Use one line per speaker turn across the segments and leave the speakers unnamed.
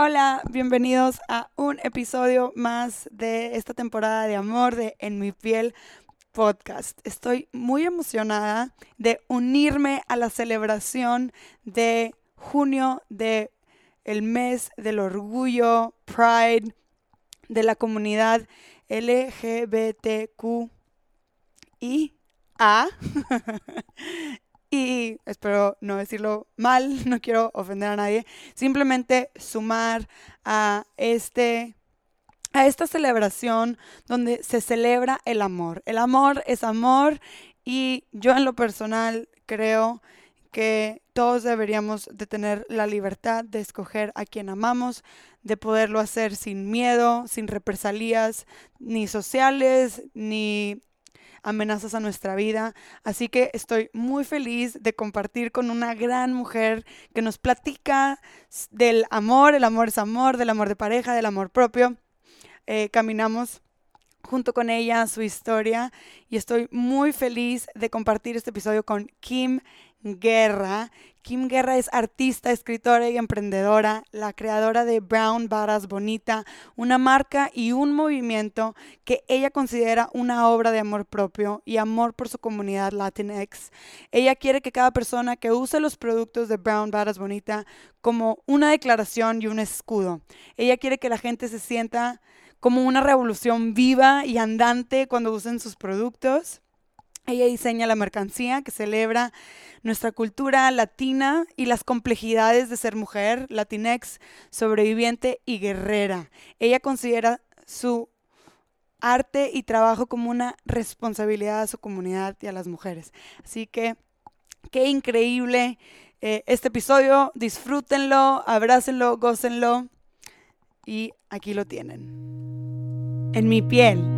Hola, bienvenidos a un episodio más de esta temporada de amor de En mi piel podcast. Estoy muy emocionada de unirme a la celebración de junio de el mes del orgullo, Pride, de la comunidad LGBTQIA. y espero no decirlo mal, no quiero ofender a nadie, simplemente sumar a este a esta celebración donde se celebra el amor. El amor es amor y yo en lo personal creo que todos deberíamos de tener la libertad de escoger a quien amamos, de poderlo hacer sin miedo, sin represalias, ni sociales, ni amenazas a nuestra vida. Así que estoy muy feliz de compartir con una gran mujer que nos platica del amor, el amor es amor, del amor de pareja, del amor propio. Eh, caminamos junto con ella su historia y estoy muy feliz de compartir este episodio con Kim Guerra. Kim Guerra es artista, escritora y emprendedora, la creadora de Brown Varas Bonita, una marca y un movimiento que ella considera una obra de amor propio y amor por su comunidad Latinx. Ella quiere que cada persona que use los productos de Brown Varas Bonita como una declaración y un escudo. Ella quiere que la gente se sienta como una revolución viva y andante cuando usen sus productos. Ella diseña la mercancía que celebra nuestra cultura latina y las complejidades de ser mujer, latinex, sobreviviente y guerrera. Ella considera su arte y trabajo como una responsabilidad a su comunidad y a las mujeres. Así que qué increíble eh, este episodio. Disfrútenlo, abrácenlo, gócenlo y aquí lo tienen. En mi piel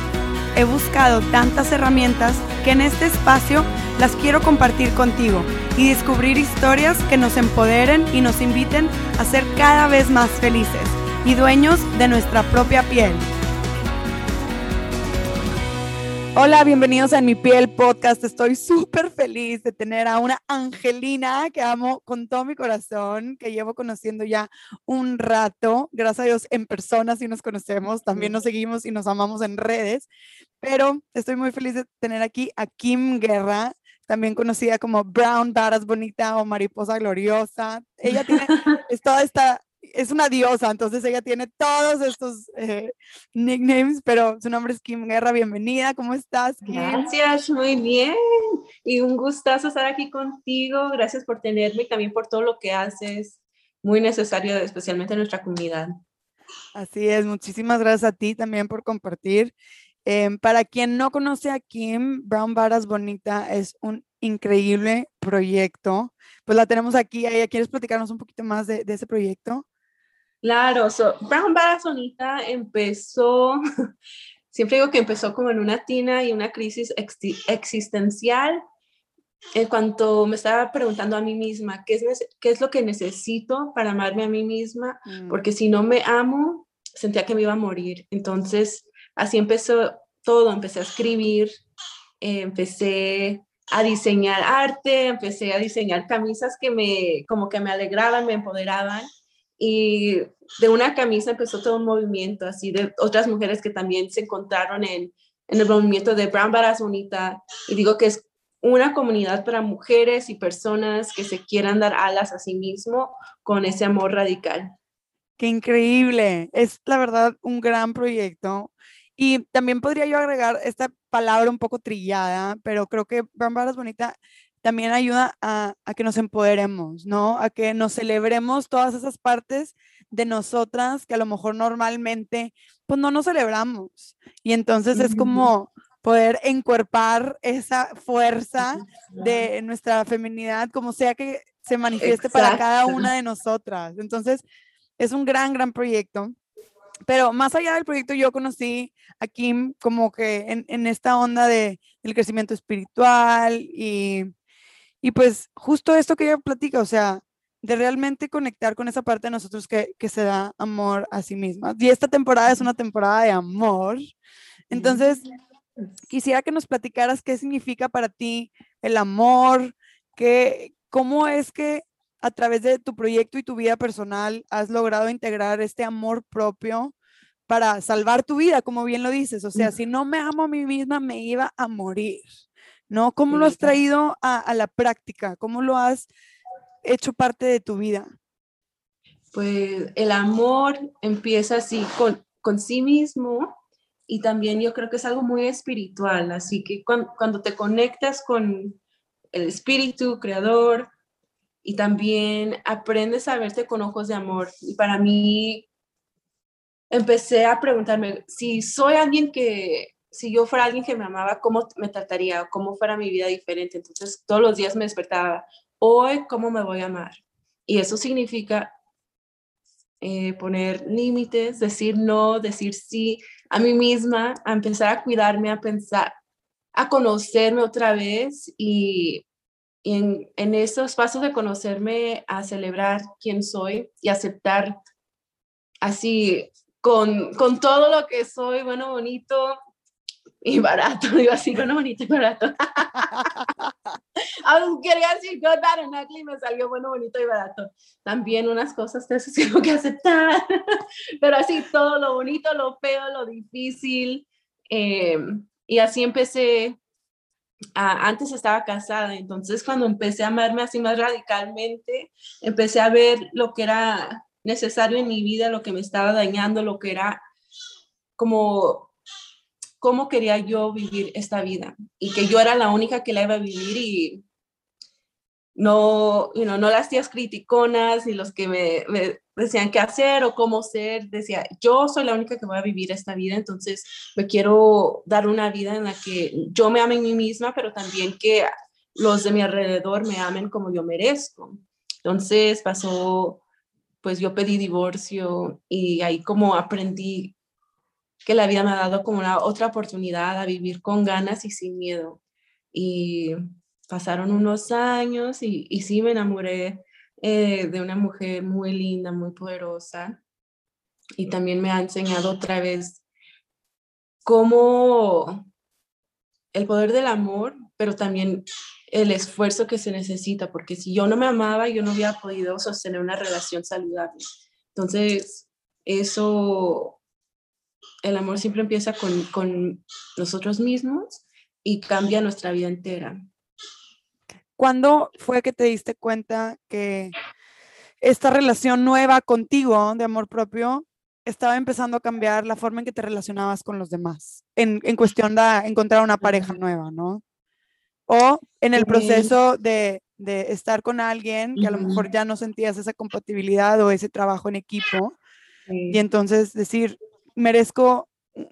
He buscado tantas herramientas que en este espacio las quiero compartir contigo y descubrir historias que nos empoderen y nos inviten a ser cada vez más felices y dueños de nuestra propia piel. Hola, bienvenidos a En Mi Piel Podcast. Estoy súper feliz de tener a una Angelina que amo con todo mi corazón, que llevo conociendo ya un rato. Gracias a Dios en persona sí nos conocemos, también nos seguimos y nos amamos en redes. Pero estoy muy feliz de tener aquí a Kim Guerra, también conocida como Brown Varas Bonita o Mariposa Gloriosa. Ella tiene, es toda esta es una diosa, entonces ella tiene todos estos eh, nicknames, pero su nombre es Kim Guerra. Bienvenida, ¿cómo estás, Kim?
Gracias, muy bien. Y un gustazo estar aquí contigo. Gracias por tenerme y también por todo lo que haces. Muy necesario, especialmente en nuestra comunidad.
Así es, muchísimas gracias a ti también por compartir. Em, para quien no conoce a Kim, Brown Varas Bonita es un increíble proyecto. Pues la tenemos aquí. ¿Quieres platicarnos un poquito más de, de ese proyecto?
Claro, so, Brown Barazonita empezó, siempre digo que empezó como en una tina y una crisis existencial en cuanto me estaba preguntando a mí misma, ¿qué es, qué es lo que necesito para amarme a mí misma? Mm. Porque si no me amo, sentía que me iba a morir. Entonces, así empezó todo, empecé a escribir, empecé a diseñar arte, empecé a diseñar camisas que me, como que me alegraban, me empoderaban y de una camisa empezó todo un movimiento así de otras mujeres que también se encontraron en, en el movimiento de Brown Baras Bonita y digo que es una comunidad para mujeres y personas que se quieran dar alas a sí mismo con ese amor radical.
Qué increíble, es la verdad un gran proyecto. Y también podría yo agregar esta palabra un poco trillada, pero creo que Brown Baras Bonita también ayuda a, que nos empoderemos, ¿no? A que nos celebremos todas esas partes de nosotras que a lo mejor normalmente pues no nos celebramos. Y entonces es como poder encuerpar esa fuerza de nuestra feminidad, como sea que se manifieste para cada una de nosotras. Entonces, es un gran, gran proyecto. pero más allá del proyecto, yo conocí a Kim como que en, en esta onda de, del crecimiento espiritual y, y pues justo esto que ella platica, o sea, de realmente conectar con esa parte de nosotros que, que se da amor a sí misma. Y esta temporada es una temporada de amor. Entonces, quisiera que nos platicaras qué significa para ti el amor, que, cómo es que a través de tu proyecto y tu vida personal has logrado integrar este amor propio para salvar tu vida, como bien lo dices. O sea, si no me amo a mí misma, me iba a morir. ¿No? ¿Cómo lo has traído a, a la práctica? ¿Cómo lo has hecho parte de tu vida?
Pues el amor empieza así con, con sí mismo y también yo creo que es algo muy espiritual, así que cuando, cuando te conectas con el espíritu creador y también aprendes a verte con ojos de amor. Y para mí empecé a preguntarme si soy alguien que, si yo fuera alguien que me amaba, ¿cómo me trataría? ¿Cómo fuera mi vida diferente? Entonces todos los días me despertaba, hoy, ¿cómo me voy a amar? Y eso significa eh, poner límites, decir no, decir sí a mí misma, a empezar a cuidarme, a pensar, a conocerme otra vez y, en, en, esos pasos de conocerme, a celebrar quién soy y aceptar así con, con todo lo que soy, bueno, bonito, y barato, digo así, bueno, bonito y barato. quería decir good, bad and ugly, me salió bueno, bonito y barato. También unas cosas que tengo que aceptar, pero así todo lo bonito, lo feo, lo difícil. Eh, y así empecé, antes estaba casada, entonces cuando empecé a amarme así más radicalmente, empecé a ver lo que era necesario en mi vida, lo que me estaba dañando, lo que era como cómo quería yo vivir esta vida y que yo era la única que la iba a vivir y no, you know, no las tías criticonas y los que me, me, decían qué hacer o cómo ser, decía, yo soy la única que voy a vivir esta vida, entonces me quiero dar una vida en la que yo me ame a mí misma, pero también que los de mi alrededor me amen como yo merezco. Entonces pasó, pues yo pedí divorcio y ahí como aprendí que la vida dado como una otra oportunidad a vivir con ganas y sin miedo. Y pasaron unos años y, y sí me enamoré eh, de una mujer muy linda, muy poderosa. Y también me ha enseñado otra vez cómo el poder del amor, pero también el esfuerzo que se necesita, porque si yo no me amaba, yo no hubiera podido sostener una relación saludable. Entonces, eso el amor siempre empieza con, nosotros mismos y cambia nuestra vida entera.
¿Cuándo fue que te diste cuenta que esta relación nueva contigo de amor propio estaba empezando a cambiar la forma en que te relacionabas con los demás, en, cuestión de encontrar una pareja nueva, ¿no? O en el proceso de, estar con alguien que a lo mejor ya no sentías esa compatibilidad o ese trabajo en equipo, y entonces decir, merezco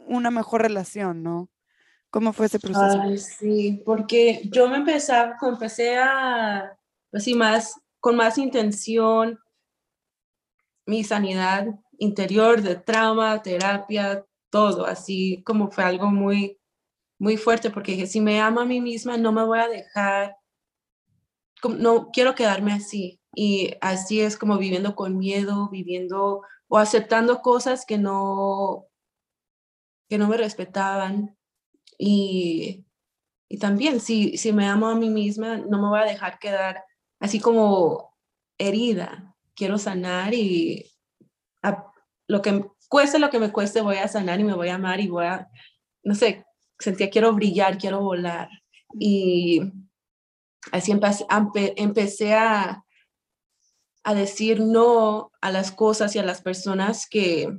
una mejor relación, ¿no? ¿Cómo fue ese proceso?
Ay, sí, porque yo me empecé, empecé a, así más, con más intención, mi sanidad interior de trauma, terapia, todo, así como fue algo muy, muy fuerte, porque dije, si me amo a mí misma, no me voy a dejar, no quiero quedarme así. Y así es como viviendo con miedo, viviendo o aceptando cosas que no, que no me respetaban. Y, y también, si, si me amo a mí misma, no me voy a dejar quedar así como herida. Quiero sanar y lo que cueste lo que me cueste, voy a sanar y me voy a amar y voy a, no sé, sentía quiero brillar, quiero volar. Y así empecé, empecé a, a decir no a las cosas y a las personas que,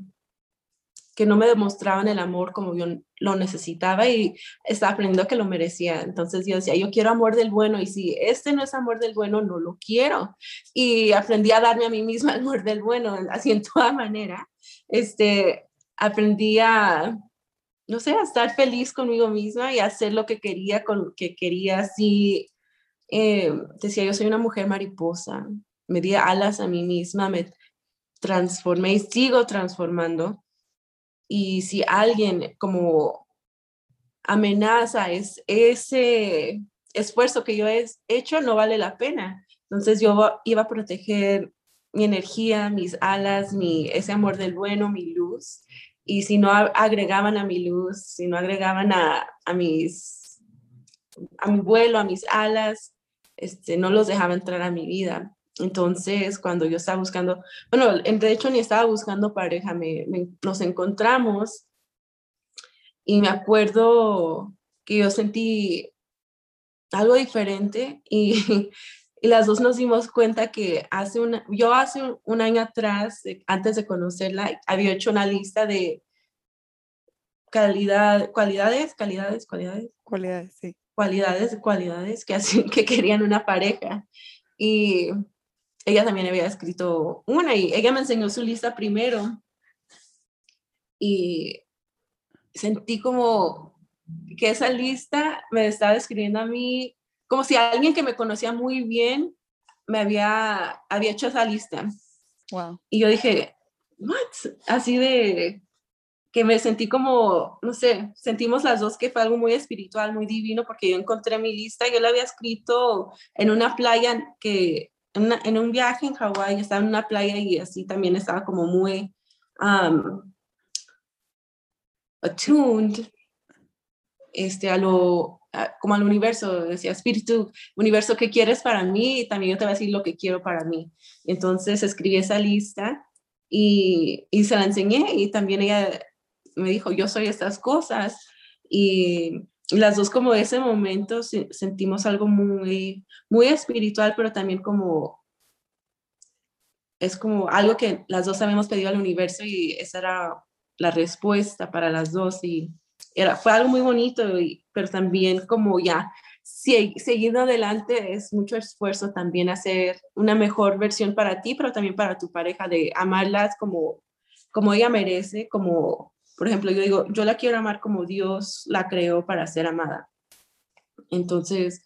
que no me demostraban el amor como yo lo necesitaba y estaba aprendiendo que lo merecía. Entonces yo decía, yo quiero amor del bueno y si este no es amor del bueno, no lo quiero. Y aprendí a darme a mí misma amor del bueno, así en toda manera. Este, aprendí a, no sé, a estar feliz conmigo misma y a hacer lo que quería con que quería. Así, eh, decía, yo soy una mujer mariposa me di alas a mí misma, me transformé y sigo transformando. y si alguien como amenaza es ese esfuerzo que yo he hecho no vale la pena. Entonces yo iba a proteger mi energía, mis alas, mi, ese amor del bueno, mi luz. Y si no agregaban a mi luz, si no agregaban a, a mis, a mi vuelo, a mis alas, este, no los dejaba entrar a mi vida. Entonces, cuando yo estaba buscando, bueno, de hecho ni estaba buscando pareja, me, nos encontramos y me acuerdo que yo sentí algo diferente y, y, las dos nos dimos cuenta que hace una, yo hace un, año atrás, antes de conocerla, había hecho una lista de calidad, cualidades, cualidades, cualidades.
Cualidades, sí.
Cualidades, cualidades que, así, que querían una pareja. Y ella también había escrito una y ella me enseñó su lista primero. Y sentí como que esa lista me estaba describiendo a mí como si alguien que me conocía muy bien me había, había hecho esa lista.
Wow.
Y yo dije, ¿what? Así de que me sentí como, no sé, sentimos las dos que fue algo muy espiritual, muy divino, porque yo encontré mi lista, yo la había escrito en una playa que, en, un viaje en Hawái, estaba en una playa y así también estaba como muy um, attuned este, a lo, como al universo, decía, espíritu, universo, ¿qué quieres para mí? Y también yo te voy a decir lo que quiero para mí. Entonces escribí esa lista y, y se la enseñé y también ella me dijo, yo soy estas cosas. Y, las dos como ese momento sentimos algo muy, muy espiritual, pero también como, es como algo que las dos habíamos pedido al universo y esa era la respuesta para las dos y era, fue algo muy bonito, y, pero también como ya si, adelante es mucho esfuerzo también hacer una mejor versión para ti, pero también para tu pareja, de amarlas como, como ella merece, como, por ejemplo, yo digo, yo la quiero amar como Dios la creó para ser amada. Entonces,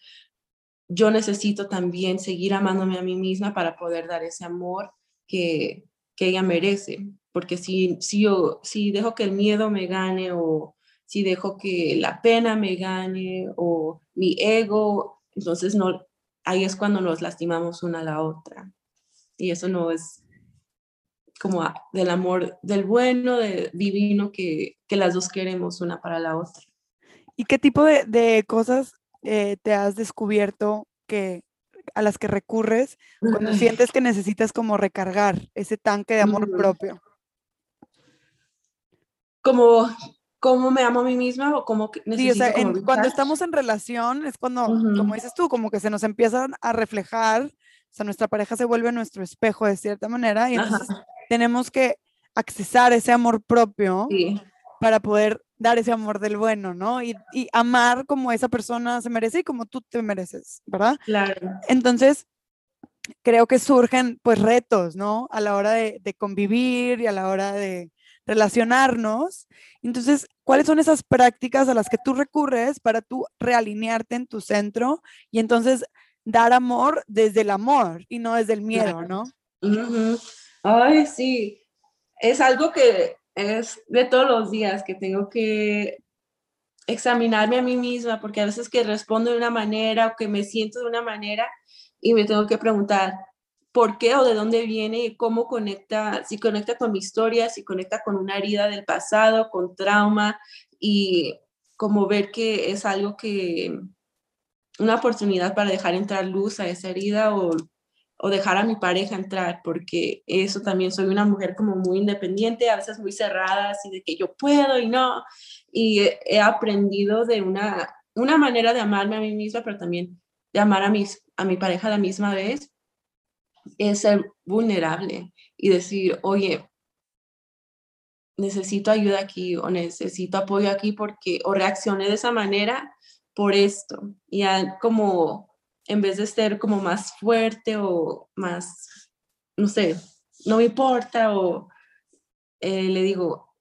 yo necesito también seguir amándome a mí misma para poder dar ese amor que, que ella merece porque si, si yo si dejo que el miedo me gane o si dejo que la pena me gane o mi ego, entonces no, ahí es cuando nos lastimamos una a la otra. Y eso no es como del amor, del bueno, del divino que, que las dos queremos una para la otra.
¿Y qué tipo de, de cosas eh, te has descubierto que a las que recurres cuando sientes que necesitas como recargar ese tanque de amor propio?
como cómo me amo a mí misma o cómo necesito
sí, cuando estamos en relación es cuando, como dices tú, como que se nos empiezan a reflejar, o sea, nuestra pareja se vuelve nuestro espejo de cierta manera y entonces tenemos que accesar ese amor propio para poder dar ese amor del bueno, ¿no? Y, y, amar como esa persona se merece y como tú te mereces, ¿verdad?
Claro.
Entonces, creo que surgen pues retos, ¿no? A la hora de, de convivir y a la hora de, relacionarnos. Entonces, ¿cuáles son esas prácticas a las que tú recurres para tú realinearte en tu centro y entonces dar amor desde el amor y no desde el miedo, ¿no?
Ay, sí. Es algo que es de todos los días que tengo que examinarme a mí misma, porque a veces que respondo de una manera o que me siento de una manera y me tengo que preguntar, por qué o de dónde viene y cómo conecta, si conecta con mi historia, si conecta con una herida del pasado, con trauma y como ver que es algo que, una oportunidad para dejar entrar luz a esa herida o, o dejar a mi pareja entrar, porque eso también soy una mujer como muy independiente, a veces muy cerrada, así de que yo puedo y no, y he, aprendido de una, una manera de amarme a mí misma, pero también de amar a, mis, a mi pareja a la misma vez es ser vulnerable y decir, oye, necesito ayuda aquí o necesito apoyo aquí porque o reaccioné de esa manera por esto. Y como en vez de ser como más fuerte o más, no sé, no me importa o eh, le digo,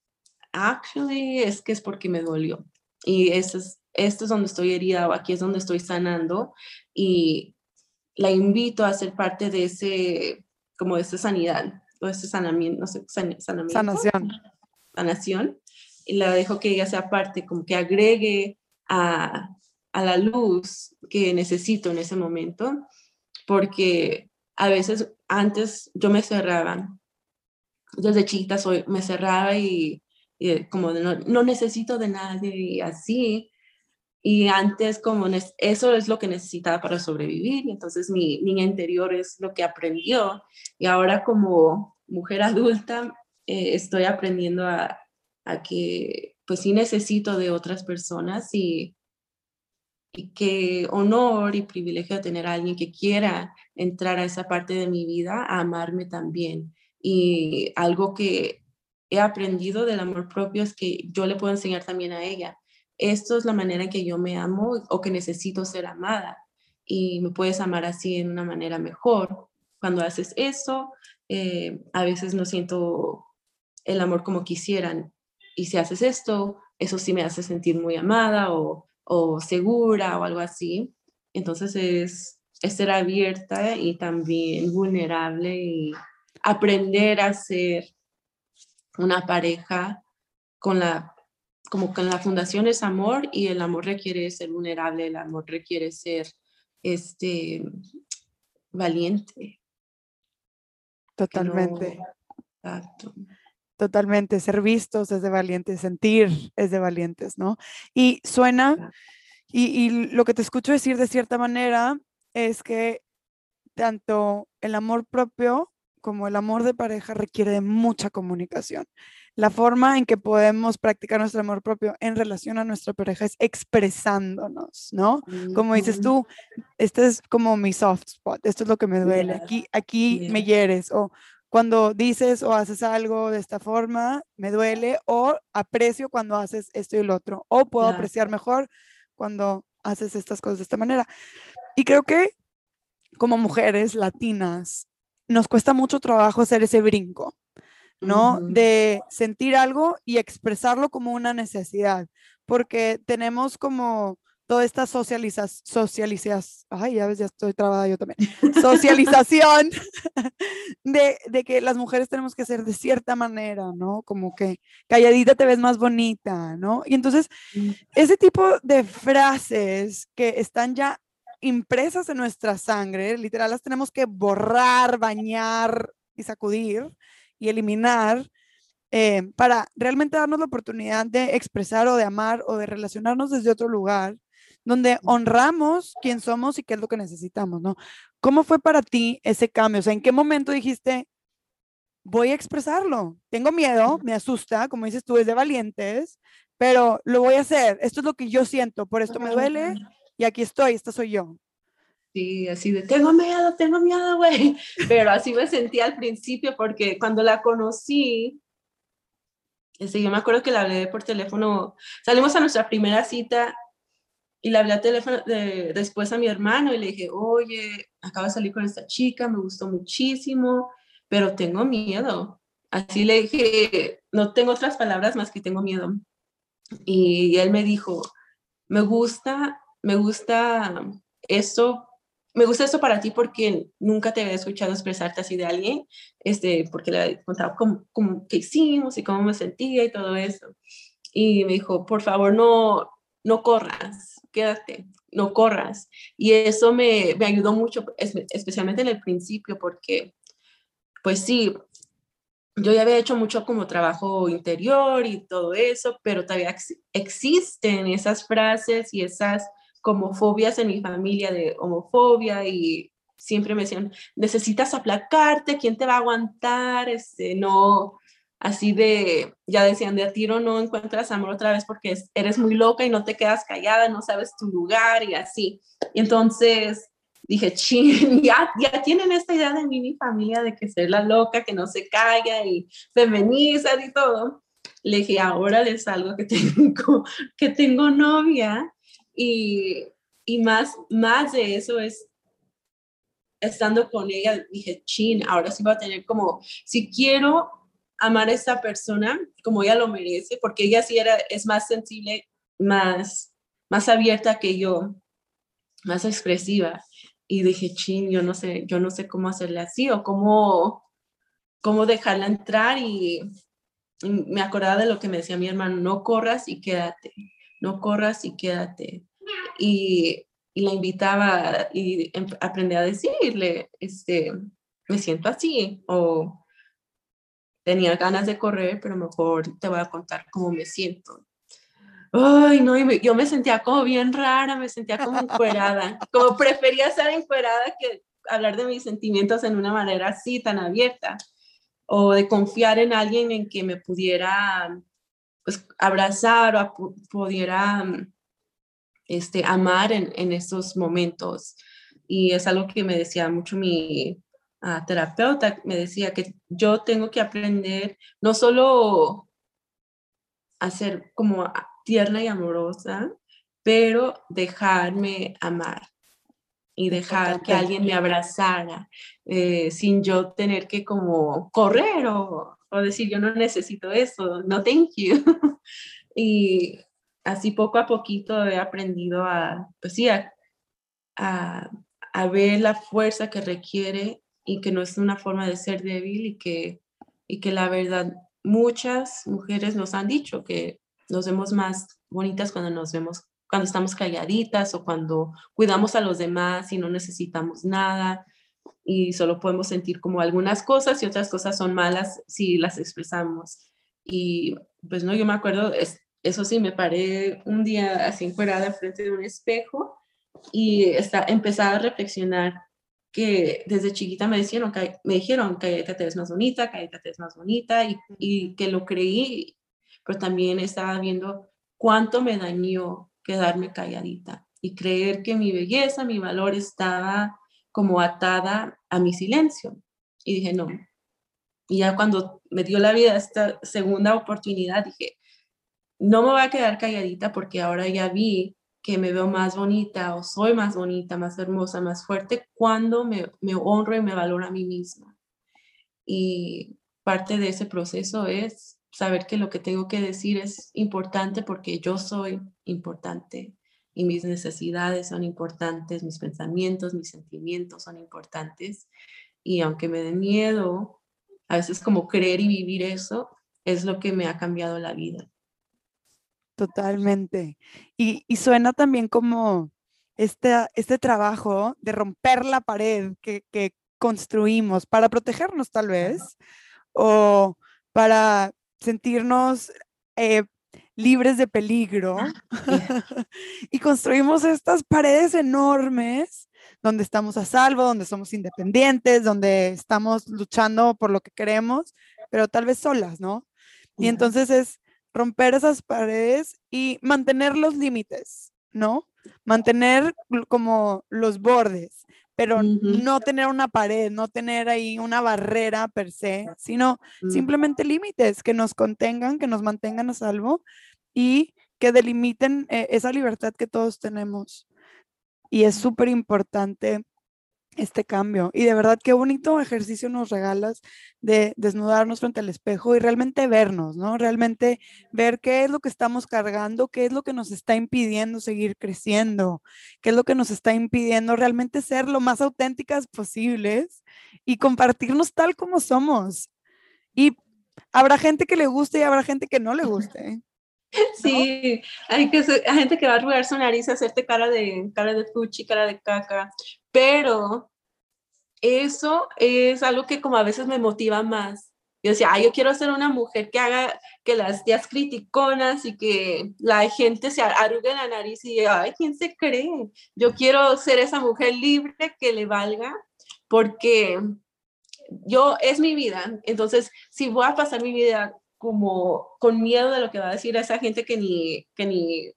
actually es que es porque me dolió. Y eso es, esto es donde estoy herida o aquí es donde estoy sanando y la invito a ser parte de ese, como de esa sanidad, o ese sanamiento, no sé, sanamiento.
Sanación.
Sanación. y la dejo que ella sea parte, como que agregue a, a la luz que necesito en ese momento, porque a veces antes yo me cerraba, desde chiquita soy, me cerraba y, como no, no, necesito de nadie y así, y antes como eso es lo que necesitaba para sobrevivir, entonces mi niña interior es lo que aprendió, y ahora como mujer adulta eh, estoy aprendiendo a, a que pues sí necesito de otras personas y, y qué honor y privilegio tener a alguien que quiera entrar a esa parte de mi vida, a amarme también. Y algo que he aprendido del amor propio es que yo le puedo enseñar también a ella. Esto es la manera en que yo me amo o que necesito ser amada. Y me puedes amar así en una manera mejor. Cuando haces eso, eh, a veces no siento el amor como quisieran. Y si haces esto, eso sí me hace sentir muy amada o o segura o algo así. Entonces es, ser abierta y también vulnerable y aprender a ser una pareja con la, como con la fundación es amor y el amor requiere ser vulnerable, el amor requiere ser este, valiente.
Totalmente. Totalmente, ser vistos es de valientes, sentir es de valientes, ¿no? Y suena, y, lo que te escucho decir de cierta manera es que tanto el amor propio como el amor de pareja requiere de mucha comunicación. La forma en que podemos practicar nuestro amor propio en relación a nuestra pareja es expresándonos, ¿no? Como dices tú, este es como mi soft spot, esto es lo que me duele, aquí, aquí me hieres, o cuando dices o haces algo de esta forma, me duele, o aprecio cuando haces esto y el otro, o puedo apreciar mejor cuando haces estas cosas de esta manera. Y creo que como mujeres latinas nos cuesta mucho trabajo hacer ese brinco, ¿no? De sentir algo y expresarlo como una necesidad, porque tenemos como toda esta socialización, socialización, ay, ya ves, ya estoy trabada yo también, socialización de, de, que las mujeres tenemos que ser de cierta manera, ¿no? Como que calladita te ves más bonita, ¿no? Y entonces, mm. ese tipo de frases que están ya impresas en nuestra sangre, literal, las tenemos que borrar, bañar y sacudir y eliminar. Eh, para realmente darnos la oportunidad de expresar o de amar o de relacionarnos desde otro lugar donde honramos quién somos y qué es lo que necesitamos, ¿no? ¿Cómo fue para ti ese cambio? O sea, ¿en qué momento dijiste, voy a expresarlo? Tengo miedo, me asusta, como dices tú, es de valientes, pero lo voy a hacer. Esto es lo que yo siento, por esto me duele y aquí estoy, esta soy yo.
Sí, así de, tengo miedo, tengo miedo, güey. Pero así me sentí al principio porque cuando la conocí, ese, yo me acuerdo que la hablé por teléfono, salimos a nuestra primera cita y le hablé a teléfono de, después a mi hermano y le dije, oye, acabo de salir con esta chica, me gustó muchísimo, pero tengo miedo. Así le dije, no tengo otras palabras más que tengo miedo. Y, él me dijo, me gusta, me gusta esto, me gusta esto para ti porque nunca te había escuchado expresarte así de alguien, este, porque le contado cómo, cómo, qué hicimos y cómo me sentía y todo eso. Y me dijo, por favor, no, no corras, quédate, no corras. Y eso me, me ayudó mucho, especialmente en el principio, porque, pues sí, yo ya había hecho mucho como trabajo interior y todo eso, pero todavía existen esas frases y esas como fobias en mi familia de homofobia y siempre me decían, necesitas aplacarte, ¿quién te va a aguantar? Este, no, así de, ya decían, de a tiro no encuentras amor otra vez porque eres muy loca y no te quedas callada, no sabes tu lugar y así. Y entonces dije, ching, ya, ya tienen esta idea de mí, mi familia, de que ser la loca, que no se calla y feminiza y todo. Le dije, ahora les salgo que tengo, que tengo novia y, y más, más de eso es estando con ella, dije, chin, ahora sí va a tener como, si quiero amar a esta persona como ella lo merece, porque ella sí era, es más sensible, más, más abierta que yo, más expresiva. Y dije, chin, yo no sé, yo no sé cómo hacerle así o cómo, cómo dejarla entrar y, me acordaba de lo que me decía mi hermano, no corras y quédate, no corras y quédate. Y, y la invitaba y em, aprendí a decirle, este, me siento así o tenía ganas de correr, pero mejor te voy a contar cómo me siento. Ay, no, yo me sentía como bien rara, me sentía como encuerada, como prefería estar encuerada que hablar de mis sentimientos en una manera así, tan abierta, o de confiar en alguien en que me pudiera pues, abrazar o pudiera este, amar en, en estos momentos. Y es algo que me decía mucho mi uh, terapeuta, me decía que yo tengo que aprender no solo a ser como tierna y amorosa, pero dejarme amar y dejar que alguien me abrazara eh, sin yo tener que como correr o, o, decir yo no necesito eso, no thank you. y así poco a poquito he aprendido a, pues sí, a, a, a, ver la fuerza que requiere y que no es una forma de ser débil y que, y que la verdad muchas mujeres nos han dicho que nos vemos más bonitas cuando nos vemos, cuando estamos calladitas o cuando cuidamos a los demás y no necesitamos nada y solo podemos sentir como algunas cosas y otras cosas son malas si las expresamos. Y pues no, yo me acuerdo, eso sí, me paré un día así encuerada frente de un espejo y está, empecé a reflexionar que desde chiquita me dijeron, que, me dijeron, que te ves más bonita, que te ves más bonita, y, y que lo creí, pero también estaba viendo cuánto me dañó quedarme calladita y creer que mi belleza, mi valor estaba como atada a mi silencio. Y dije, no. Y ya cuando me dio la vida esta segunda oportunidad, dije, no me voy a quedar calladita porque ahora ya vi que me veo más bonita o soy más bonita, más hermosa, más fuerte cuando me, honro y me valoro a mí misma. Y parte de ese proceso es saber que lo que tengo que decir es importante porque yo soy importante y mis necesidades son importantes, mis pensamientos, mis sentimientos son importantes. Y aunque me dé miedo, a veces como creer y vivir eso es lo que me ha cambiado la vida.
Totalmente. Y, suena también como este, este trabajo de romper la pared que, construimos para protegernos tal vez o para sentirnos eh, libres de peligro. Ah, y construimos estas paredes enormes donde estamos a salvo, donde somos independientes, donde estamos luchando por lo que queremos, pero tal vez solas, ¿no? Y entonces es romper esas paredes y mantener los límites, ¿no? Mantener como los bordes, pero no tener una pared, no tener ahí una barrera per se, sino mm. simplemente límites que nos contengan, que nos mantengan a salvo y que delimiten eh, esa libertad que todos tenemos. Y es súper importante este cambio. Y de verdad, qué bonito ejercicio nos regalas de desnudarnos frente al espejo y realmente vernos, ¿no? Realmente ver qué es lo que estamos cargando, qué es lo que nos está impidiendo seguir creciendo, qué es lo que nos está impidiendo realmente ser lo más auténticas posibles y compartirnos tal como somos. Y habrá gente que le guste y habrá gente que no le guste.
Sí, hay, que, hay gente que va a arrugar su nariz, hacerte cara de, cara de fuchi, cara de caca, pero eso es algo que como a veces me motiva más. Yo decía, yo quiero ser una mujer que haga que las tías criticonas y que la gente se arrugue la nariz y, ay, ¿quién se cree? Yo quiero ser esa mujer libre que le valga porque yo es mi vida. Entonces, si voy a pasar mi vida como con miedo de lo que va a decir esa gente que ni, que ni,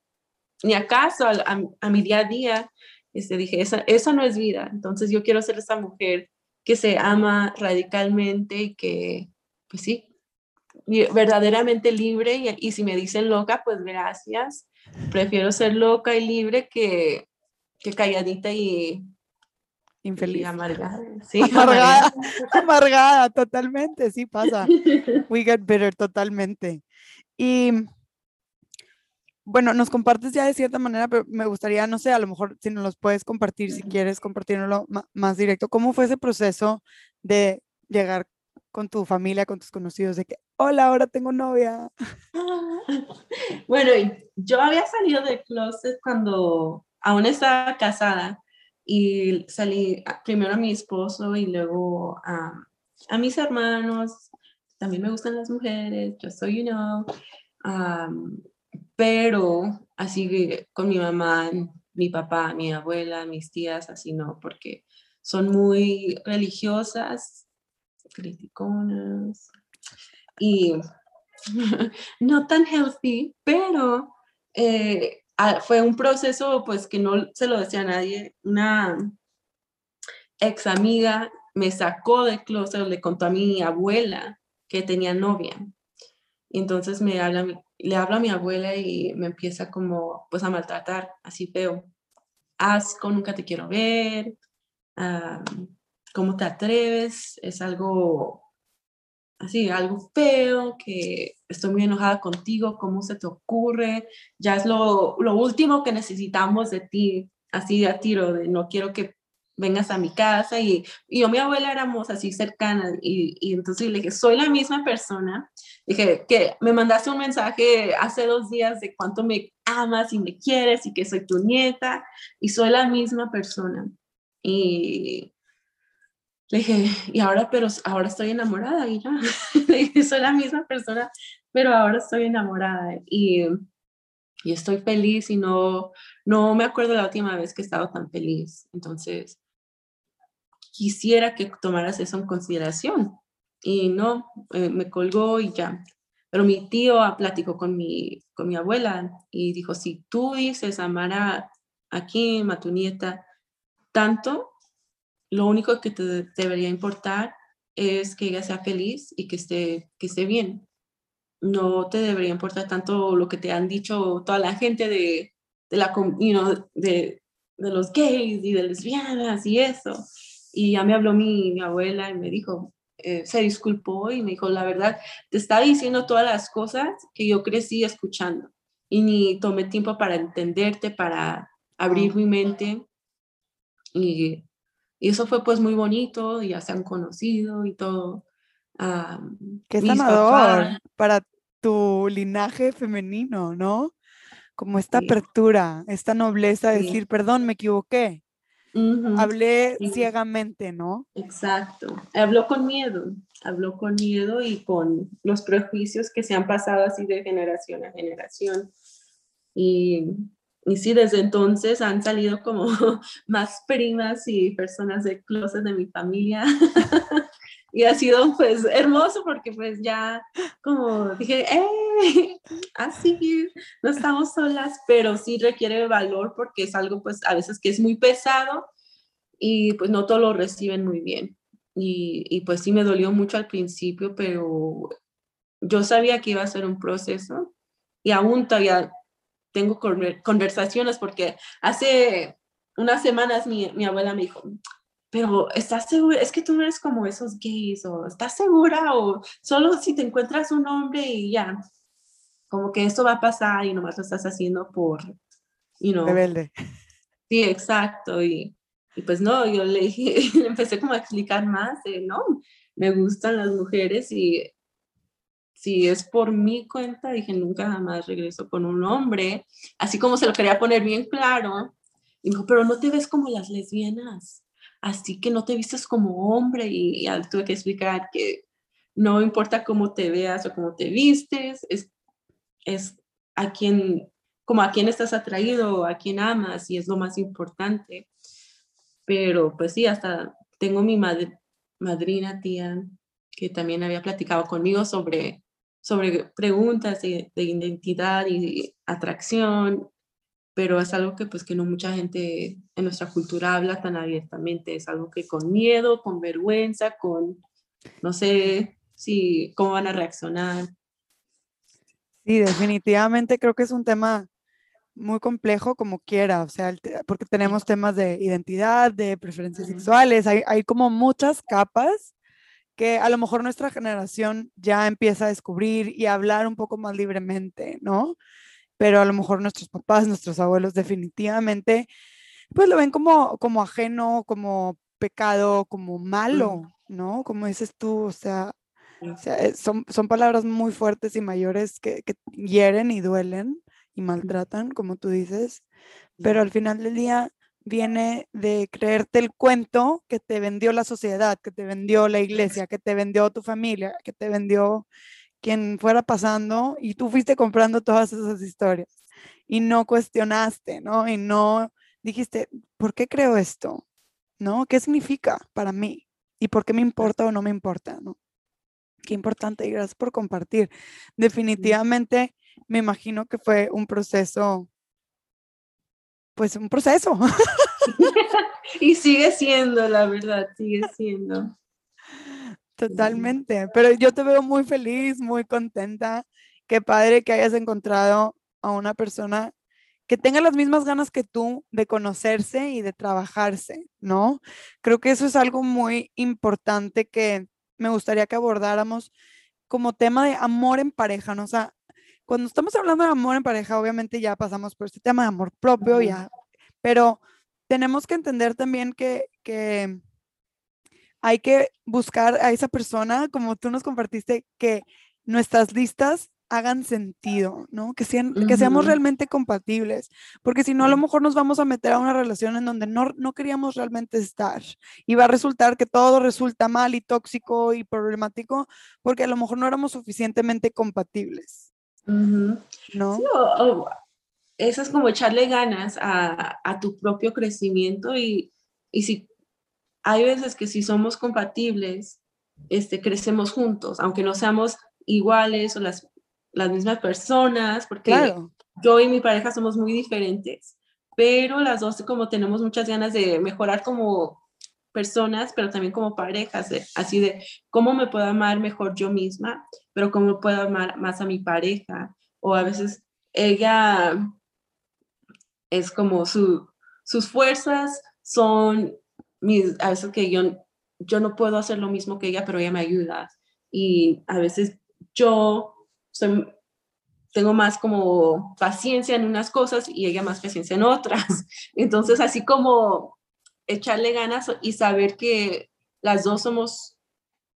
ni acaso a, mi día a día, este, dije, esa, esa no es vida. Entonces yo quiero ser esa mujer que se ama radicalmente y que, pues sí, verdaderamente libre y, y, si me dicen loca, pues gracias. Prefiero ser loca y libre que, que calladita y,
Infeliz.
amargada.
Sí, amargada, amargada, totalmente, sí pasa. We get better, totalmente. Y bueno, nos compartes ya de cierta manera, pero me gustaría, no sé, a lo mejor si nos los puedes compartir, si quieres compartirlo más directo, ¿cómo fue ese proceso de llegar con tu familia, con tus conocidos, de que, hola, ahora tengo novia?
Bueno, yo había salido del closet cuando aún estaba casada y salí primero a mi esposo y luego a, a mis hermanos. También me gustan las mujeres, yo soy, you know. Pero así con mi mamá, mi papá, mi abuela, mis tías, así no, porque son muy religiosas, criticonas y no tan healthy, pero eh, fue un proceso pues que no se lo decía a nadie. Una ex amiga me sacó de closet, le contó a mi abuela que tenía novia. Y entonces me habla, le habla a mi abuela y me empieza como pues a maltratar, así feo. Asco, nunca te quiero ver, ¿cómo te atreves? Es algo así, algo feo, que estoy muy enojada contigo, ¿cómo se te ocurre? Ya es lo, lo último que necesitamos de ti, así de a tiro, de no quiero que vengas a mi casa y, y yo mi abuela éramos así cercanas y, y, entonces le dije, soy la misma persona. Dije que me mandaste un mensaje hace dos días de cuánto me amas y me quieres y que soy tu nieta y soy la misma persona. Y le dije, y ahora, pero ahora estoy enamorada y ya. Le dije, soy la misma persona, pero ahora estoy enamorada y, y estoy feliz y no, no me acuerdo la última vez que he estado tan feliz. Entonces, quisiera que tomaras eso en consideración. Y no, eh, me colgó y ya. Pero mi tío platicó con mi, con mi abuela y dijo, si tú dices amar a, aquí, a tu nieta, tanto, lo único que te debería importar es que ella sea feliz y que esté, que esté bien. No te debería importar tanto lo que te han dicho toda la gente de, de la, de, de los gays y de lesbianas y eso. Y ya me habló mi, mi abuela y me dijo, eh, se disculpó y me dijo, la verdad, te está diciendo todas las cosas que yo crecí escuchando y ni tomé tiempo para entenderte, para abrir mi mente. Y, y, eso fue pues muy bonito, y ya se han conocido y todo.
Qué sanador para tu linaje femenino, ¿no? Como esta apertura, esta nobleza de decir, perdón, me equivoqué. Hablé ciegamente, ¿no?
Exacto. Habló con miedo, habló con miedo y con los prejuicios que se han pasado así de generación a generación. Y y sí, desde entonces han salido como más primas y personas de closet de mi familia. y ha sido pues hermoso porque pues ya como dije, ¡eh! Así, no estamos solas, pero sí requiere valor porque es algo pues a veces que es muy pesado y pues no todos lo reciben muy bien. Y, y pues sí me dolió mucho al principio, pero yo sabía que iba a ser un proceso y aún todavía tengo conversaciones porque hace unas semanas mi, mi abuela me dijo, pero ¿estás segura? Es que tú no eres como esos gays o ¿estás segura? O solo si te encuentras un hombre y ya, como que esto va a pasar y nomás lo estás haciendo por, you know.
Rebelde.
Sí, exacto. Y, y pues no, yo le dije, empecé como a explicar más, no, me gustan las mujeres y si es por mi cuenta, dije, nunca jamás regreso con un hombre, así como se lo quería poner bien claro. Y me dijo, pero no te ves como las lesbianas, así que no te vistes como hombre. Y tuve que explicar que no importa cómo te veas o cómo te vistes, es, es a quien, como a quién estás atraído, a quién amas, y es lo más importante. Pero pues sí, hasta tengo mi madrina, tía, que también había platicado conmigo sobre sobre preguntas de, identidad y atracción, pero es algo que pues que no mucha gente en nuestra cultura habla tan abiertamente, es algo que con miedo, con vergüenza, con no sé si cómo van a reaccionar.
Sí, definitivamente creo que es un tema muy complejo como quiera, o sea, porque tenemos temas de identidad, de preferencias sexuales, hay, hay como muchas capas que a lo mejor nuestra generación ya empieza a descubrir y a hablar un poco más libremente, ¿no? Pero a lo mejor nuestros papás, nuestros abuelos definitivamente, pues lo ven como, como ajeno, como pecado, como malo, ¿no? Como dices tú, o sea, eh, son, son palabras muy fuertes y mayores que, que hieren y duelen y maltratan, como tú dices, pero al final del día viene de creerte el cuento que te vendió la sociedad, que te vendió la iglesia, que te vendió tu familia, que te vendió quien fuera pasando y tú fuiste comprando todas esas historias y no cuestionaste, ¿no? Y no dijiste, ¿por qué creo esto? ¿No? ¿Qué significa para mí? ¿Y por qué me importa o no me importa? ¿no? Qué importante y gracias por compartir. Definitivamente me imagino que fue un proceso, pues un proceso.
y sigue siendo, la verdad, sigue siendo.
Totalmente, pero yo te veo muy feliz, muy contenta. Qué padre que hayas encontrado a una persona que tenga las mismas ganas que tú de conocerse y de trabajarse, ¿no? Creo que eso es algo muy importante que me gustaría que abordáramos como tema de amor en pareja, ¿no? O sea, cuando estamos hablando de amor en pareja, obviamente ya pasamos por este tema de amor propio, ya, pero tenemos que entender también que, que hay que buscar a esa persona, como tú nos compartiste, que nuestras listas hagan sentido, ¿no? Que, sean, que seamos realmente compatibles, porque si no, a lo mejor nos vamos a meter a una relación en donde no, no queríamos realmente estar y va a resultar que todo resulta mal y tóxico y problemático porque a lo mejor no éramos suficientemente compatibles, ¿no?
eso es como echarle ganas a, a tu propio crecimiento y, y si hay veces que si somos compatibles, este, crecemos juntos, aunque no seamos iguales o las las mismas personas, porque yo y mi pareja somos muy diferentes, pero las dos como tenemos muchas ganas de mejorar como personas, pero también como parejas, así de cómo me puedo amar mejor yo misma, pero cómo puedo amar más a mi pareja, o a veces ella es como su, sus fuerzas son mis, a veces que yo, yo no puedo hacer lo mismo que ella, pero ella me ayuda, y a veces yo tengo más como paciencia en unas cosas y ella más paciencia en otras. Entonces, así como echarle ganas y saber que las dos somos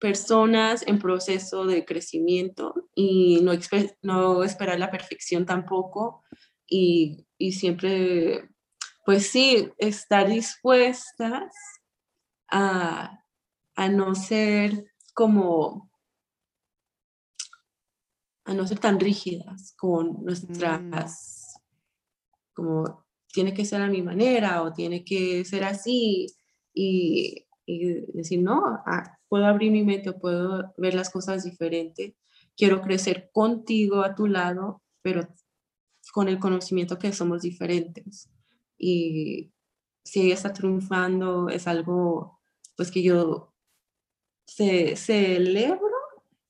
personas en proceso de crecimiento y no, no esperar la perfección tampoco y, y siempre, pues sí, estar dispuestas a, a no ser como a no ser tan rígidas con nuestras, mm. como tiene que ser a mi manera o tiene que ser así y, decir, no, ah, puedo abrir mi mente o puedo ver las cosas diferente, quiero crecer contigo a tu lado, pero con el conocimiento que somos diferentes. Y si ella está triunfando, es algo pues que yo celebro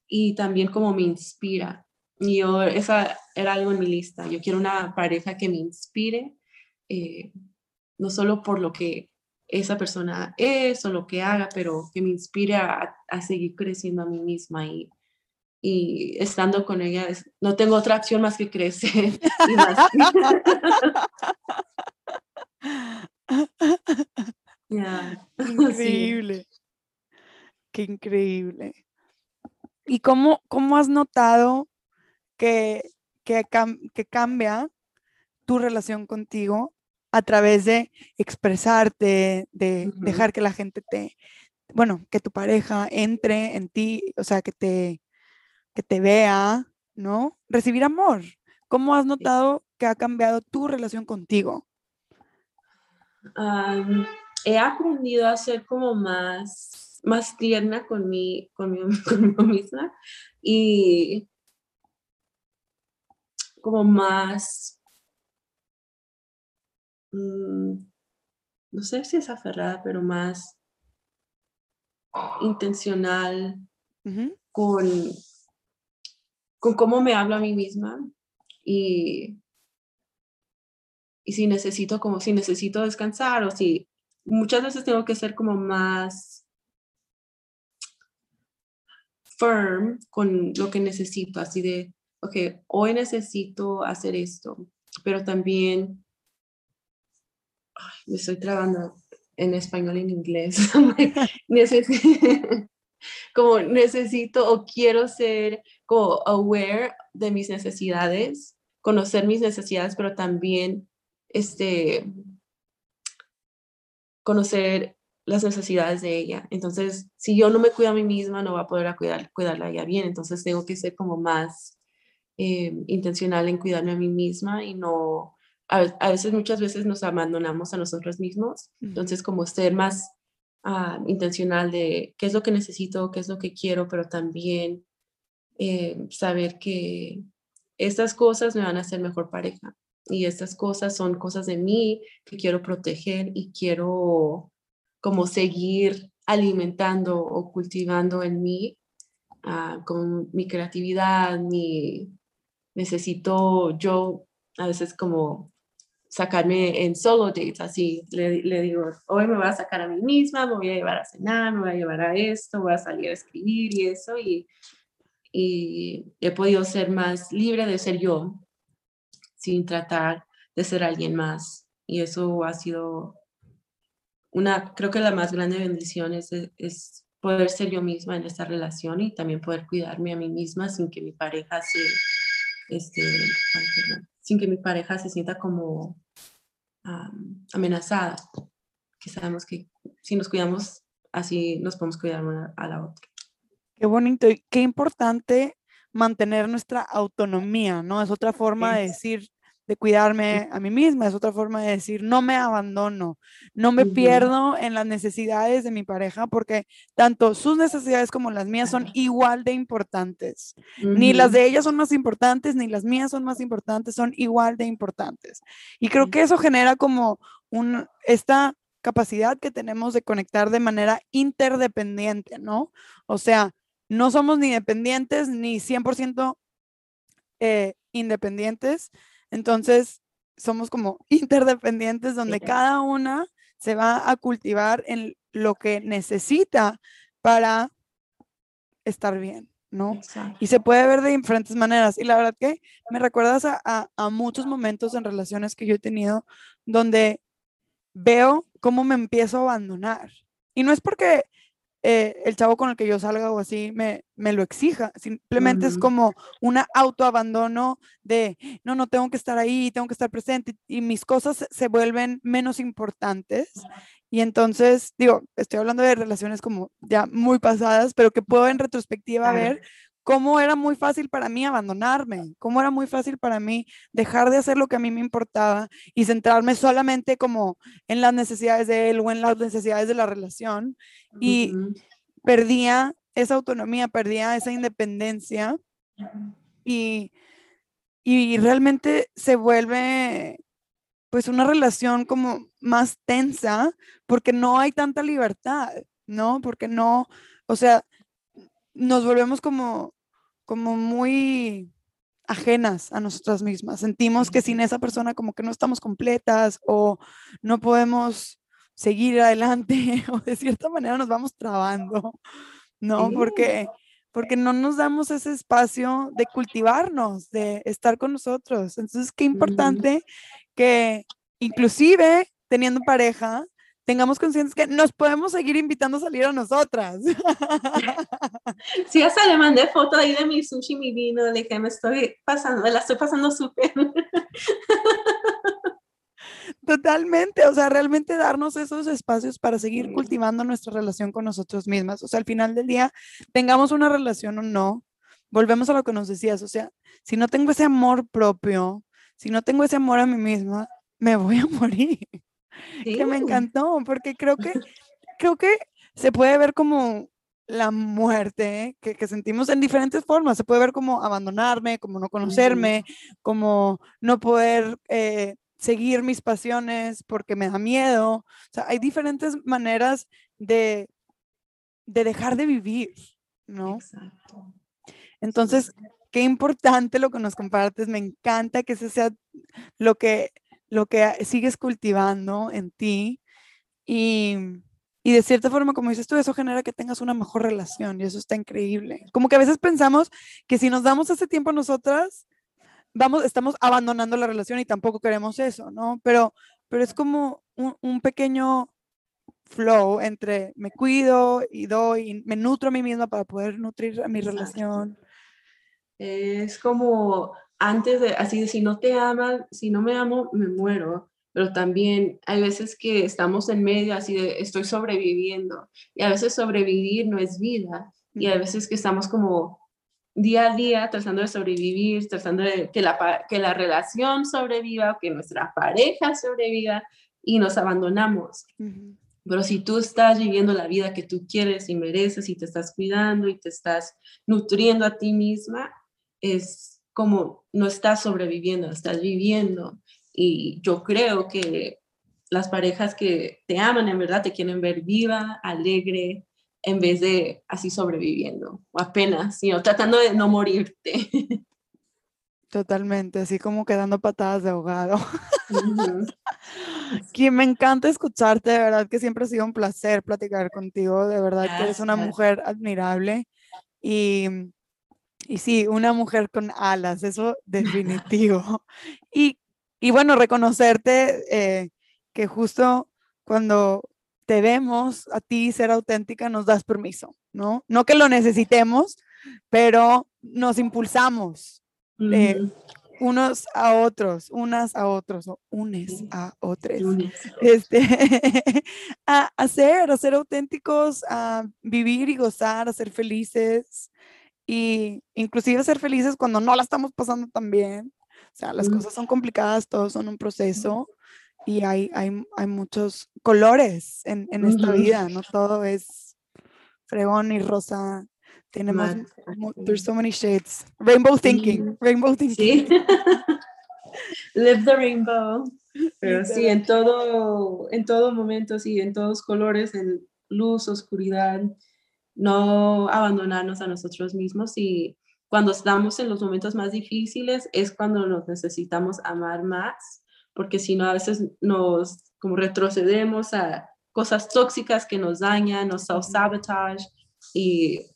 y también como me inspira y yo, esa era algo en mi lista. Yo quiero una pareja que me inspire, eh, no solo por lo que esa persona es o lo que haga, pero que me inspire a, a seguir creciendo a mí misma y, y estando con ella, no tengo otra opción más que crecer.
Increíble. Qué increíble. ¿Y cómo, cómo has notado que, que, cambia tu relación contigo a través de expresarte, de dejar que la gente te, bueno, que tu pareja entre en ti, o sea, que te, que te vea, ¿no? Recibir amor. ¿Cómo has notado que ha cambiado tu relación contigo?
He aprendido a ser como más, más tierna con mi, conmigo misma y como más, mm, no sé si es aferrada, pero más intencional con, con cómo me hablo a mí misma y, y si necesito como si necesito descansar o si muchas veces tengo que ser como más firm con lo que necesito, así de ok, hoy necesito hacer esto, pero también me estoy trabando en español y en inglés. como necesito o quiero ser como aware de mis necesidades, conocer mis necesidades, pero también este, conocer las necesidades de ella. Entonces, si yo no me cuido a mí misma, no va a poder cuidar, cuidarla a ella bien. Entonces, tengo que ser como más eh, intencional en cuidarme a mí misma y no, a, veces, muchas veces nos abandonamos a nosotros mismos. Entonces, como ser más ah, intencional de qué es lo que necesito, qué es lo que quiero, pero también eh, saber que estas cosas me van a hacer mejor pareja y estas cosas son cosas de mí que quiero proteger y quiero como seguir alimentando o cultivando en mí ah, con mi creatividad, mi necesito yo a veces como sacarme en solo dates, así le, le, digo, hoy me voy a sacar a mí misma, me voy a llevar a cenar, me voy a llevar a esto, voy a salir a escribir y eso, y, y he podido ser más libre de ser yo, sin tratar de ser alguien más. Y eso ha sido una, creo que la más grande bendición es, es poder ser yo misma en esta relación y también poder cuidarme a mí misma sin que mi pareja se, este, sin que mi pareja se sienta como amenazada, que sabemos que si nos cuidamos así nos podemos cuidar una a la otra.
Qué bonito y qué importante mantener nuestra autonomía, ¿no? Es otra forma de decir, de cuidarme a mí misma, es otra forma de decir, no me abandono, no me pierdo en las necesidades de mi pareja, porque tanto sus necesidades como las mías son igual de importantes. Ni las de ellas son más importantes, ni las mías son más importantes, son igual de importantes. Y creo que eso genera como un, esta capacidad que tenemos de conectar de manera interdependiente, ¿no? O sea, no somos ni dependientes ni 100% eh, independientes, entonces, somos como interdependientes donde cada una se va a cultivar en lo que necesita para estar bien, ¿no? Y se puede ver de diferentes maneras. Y la verdad que me recuerdas a, a, muchos momentos en relaciones que yo he tenido donde veo cómo me empiezo a abandonar. Y no es porque eh, el chavo con el que yo salga o así me, me lo exija. Simplemente es como un autoabandono de, no, no tengo que estar ahí, tengo que estar presente y mis cosas se vuelven menos importantes. Y entonces, digo, estoy hablando de relaciones como ya muy pasadas, pero que puedo en retrospectiva ver cómo era muy fácil para mí abandonarme, cómo era muy fácil para mí dejar de hacer lo que a mí me importaba y centrarme solamente como en las necesidades de él o en las necesidades de la relación. Y perdía esa autonomía, perdía esa independencia y, y realmente se vuelve pues una relación como más tensa porque no hay tanta libertad, ¿no? Porque no, o sea, nos volvemos como como muy ajenas a nosotras mismas. Sentimos que sin esa persona como que no estamos completas o no podemos seguir adelante o de cierta manera nos vamos trabando, ¿no? Porque porque no nos damos ese espacio de cultivarnos, de estar con nosotros. Entonces, qué importante que inclusive teniendo pareja, tengamos conciencia que nos podemos seguir invitando a salir a nosotras.
Sí, hasta le mandé foto ahí de mi sushi mi vino, le dije, me estoy pasando, me la estoy pasando súper.
Totalmente, o sea, realmente darnos esos espacios para seguir cultivando nuestra relación con nosotros mismas. O sea, al final del día, tengamos una relación o no, volvemos a lo que nos decías, o sea, si no tengo ese amor propio, si no tengo ese amor a mí misma, me voy a morir que me encantó, porque creo que, creo que se puede ver como la muerte que, que, sentimos en diferentes formas. Se puede ver como abandonarme, como no conocerme, como no poder eh, seguir mis pasiones porque me da miedo. O sea, hay diferentes maneras de, de dejar de vivir, ¿no? Exacto. Entonces, qué importante lo que nos compartes. Me encanta que ese sea lo que lo que sigues cultivando en ti y, y, de cierta forma, como dices tú, eso genera que tengas una mejor relación y eso está increíble. Como que a veces pensamos que si nos damos ese tiempo a nosotras, vamos, estamos abandonando la relación y tampoco queremos eso, ¿no? Pero, pero es como un, un pequeño flow entre me cuido y doy, y me nutro a mí misma para poder nutrir a mi
Exacto.
relación.
Es como antes de, así de si no te amas, si no me amo, me muero. Pero también hay veces que estamos en medio así de estoy sobreviviendo. Y a veces sobrevivir no es vida. Y hay veces que estamos como día a día tratando de sobrevivir, tratando de que la, que la relación sobreviva, o que nuestra pareja sobreviva y nos abandonamos.
Ujú.
Pero si tú estás viviendo la vida que tú quieres y mereces y te estás cuidando y te estás nutriendo a ti misma, es como no estás sobreviviendo, estás viviendo. Y yo creo que las parejas que te aman en verdad te quieren ver viva, alegre, en vez de así sobreviviendo o apenas, sino tratando de no morirte.
Totalmente, así como quedando patadas de ahogado.
Ujú.
Que me encanta escucharte, de verdad que siempre ha sido un placer platicar contigo, de verdad que eres una mujer admirable y, y sí, una mujer con alas, eso definitivo. Y, y bueno, reconocerte eh, que justo cuando te vemos a ti ser auténtica nos das permiso, ¿no? No que lo necesitemos, pero nos impulsamos eh, unos a otros, unas a otros, o unes a otros este, a, a ser, a ser auténticos, a vivir y gozar, a ser felices y inclusive ser felices cuando no la estamos pasando tan bien. O sea, las
Mm.
cosas son complicadas, todos son un proceso y hay, hay, hay muchos colores en, en esta vida, no todo es fregón y rosa. Tenemos, there's so many shades. Rainbow thinking,
Sí.
rainbow thinking.
Sí. Live the rainbow. Pero sí, en todo, en todo momento, sí, en todos colores, en luz, oscuridad, no abandonarnos a nosotros mismos y cuando estamos en los momentos más difíciles es cuando nos necesitamos amar más, porque si no a veces nos como retrocedemos a cosas tóxicas que nos dañan, nos self-sabotage y,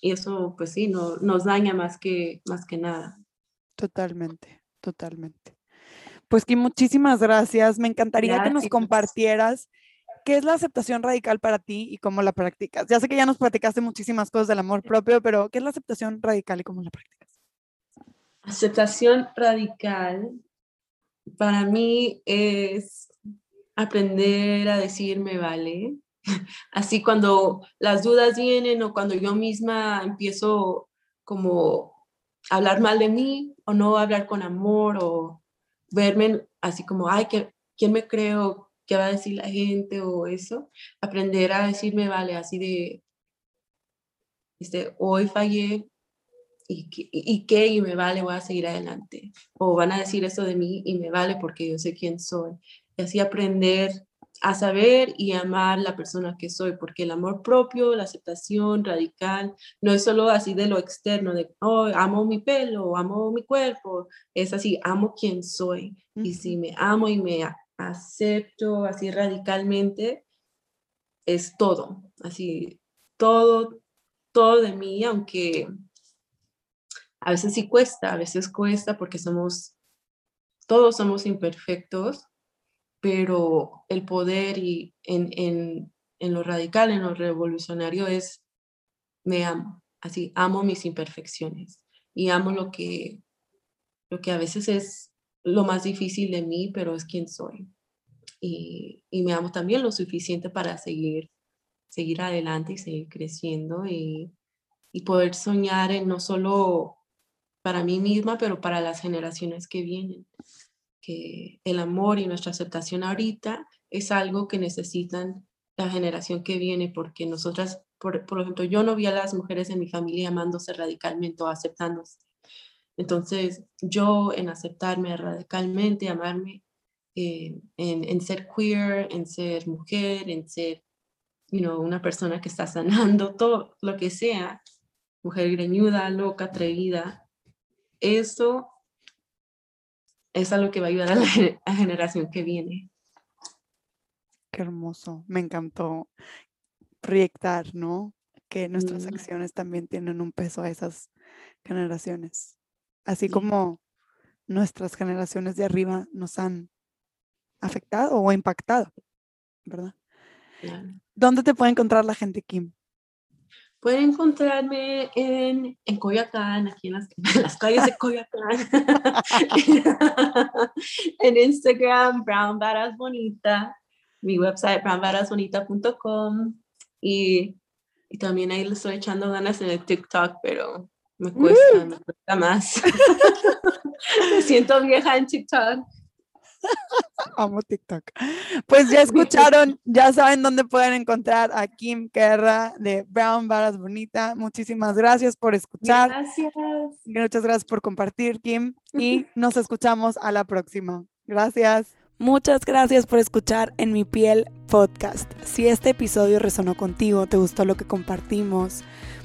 y eso pues sí, no, nos daña más que, más que nada.
Totalmente, totalmente. Pues que muchísimas gracias. Me encantaría que nos compartieras qué es la aceptación radical para ti y cómo la practicas. Ya sé que ya nos platicaste muchísimas cosas del amor propio, pero ¿qué es la aceptación radical y cómo la practicas?
Aceptación radical para mí es aprender a decir me vale. Así cuando las dudas vienen o cuando yo misma empiezo como a hablar mal de mí o no hablar con amor o verme así como, ay, ¿quién me creo? ¿Qué va a decir la gente? O eso. Aprender a decirme vale, así de, este, hoy fallé, ¿y qué, y qué? Y me vale, voy a seguir adelante. O van a decir eso de mí y me vale porque yo sé quién soy. Y así aprender a saber y amar la persona que soy, porque el amor propio, la aceptación radical, no es solo así de lo externo, de, oh, amo mi pelo, amo mi cuerpo, es así, amo quien soy. Y si me amo y me acepto así radicalmente, es todo, así, todo, todo de mí, aunque a veces sí cuesta, a veces cuesta porque somos, todos somos imperfectos, pero el poder y en, en, en lo radical, en lo revolucionario es, me amo, así, amo mis imperfecciones y amo lo que, lo que a veces es lo más difícil de mí, pero es quien soy. Y, y me amo también lo suficiente para seguir, seguir adelante y seguir creciendo y, y poder soñar no solo para mí misma, pero para las generaciones que vienen. Que el amor y nuestra aceptación ahorita es algo que necesitan la generación que viene, porque nosotras, por, por ejemplo, yo no vi a las mujeres en mi familia amándose radicalmente o aceptándose. Entonces, yo en aceptarme radicalmente, amarme, eh, en, en ser queer, en ser mujer, en ser you know, una persona que está sanando, todo lo que sea, mujer greñuda, loca, atrevida, eso es algo que va a ayudar a la a generación que viene.
Qué hermoso, me encantó proyectar, ¿no? Que nuestras
Mm.
acciones también tienen un peso a esas generaciones. Así
Sí.
como nuestras generaciones de arriba nos han afectado o impactado, ¿verdad? ¿Dónde te puede encontrar la gente, Kim?
Pueden encontrarme en, en Coyoacán, aquí en las, las calles de Coyoacán. en Instagram, Brown Badass Bonita. Mi website, brownbadassbonita.com. Y, y también ahí le estoy echando ganas en el TikTok, pero me cuesta, me cuesta más. me siento vieja en TikTok.
Amo TikTok. Pues ya escucharon, ya saben dónde pueden encontrar a Kim Guerra de Brown Varas Bonita. Muchísimas gracias por escuchar.
Gracias.
Muchas gracias por compartir, Kim. Y nos escuchamos a la próxima. Gracias. Muchas gracias por escuchar En mi piel podcast. Si este episodio resonó contigo, te gustó lo que compartimos,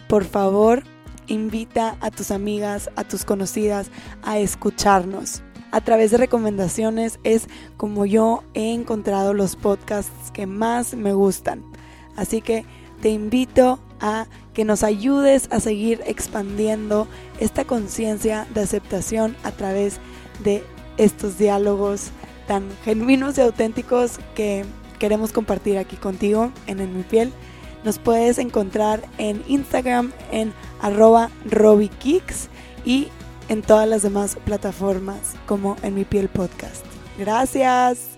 por favor, invita a tus amigas, a tus conocidas a escucharnos a través de recomendaciones es como yo he encontrado los podcasts que más me gustan. Así que te invito a que nos ayudes a seguir expandiendo esta conciencia de aceptación a través de estos diálogos tan genuinos y auténticos que queremos compartir aquí contigo en En Mi Piel. Nos puedes encontrar en Instagram en arroba robikicks y en todas las demás plataformas como en mi piel podcast. Gracias.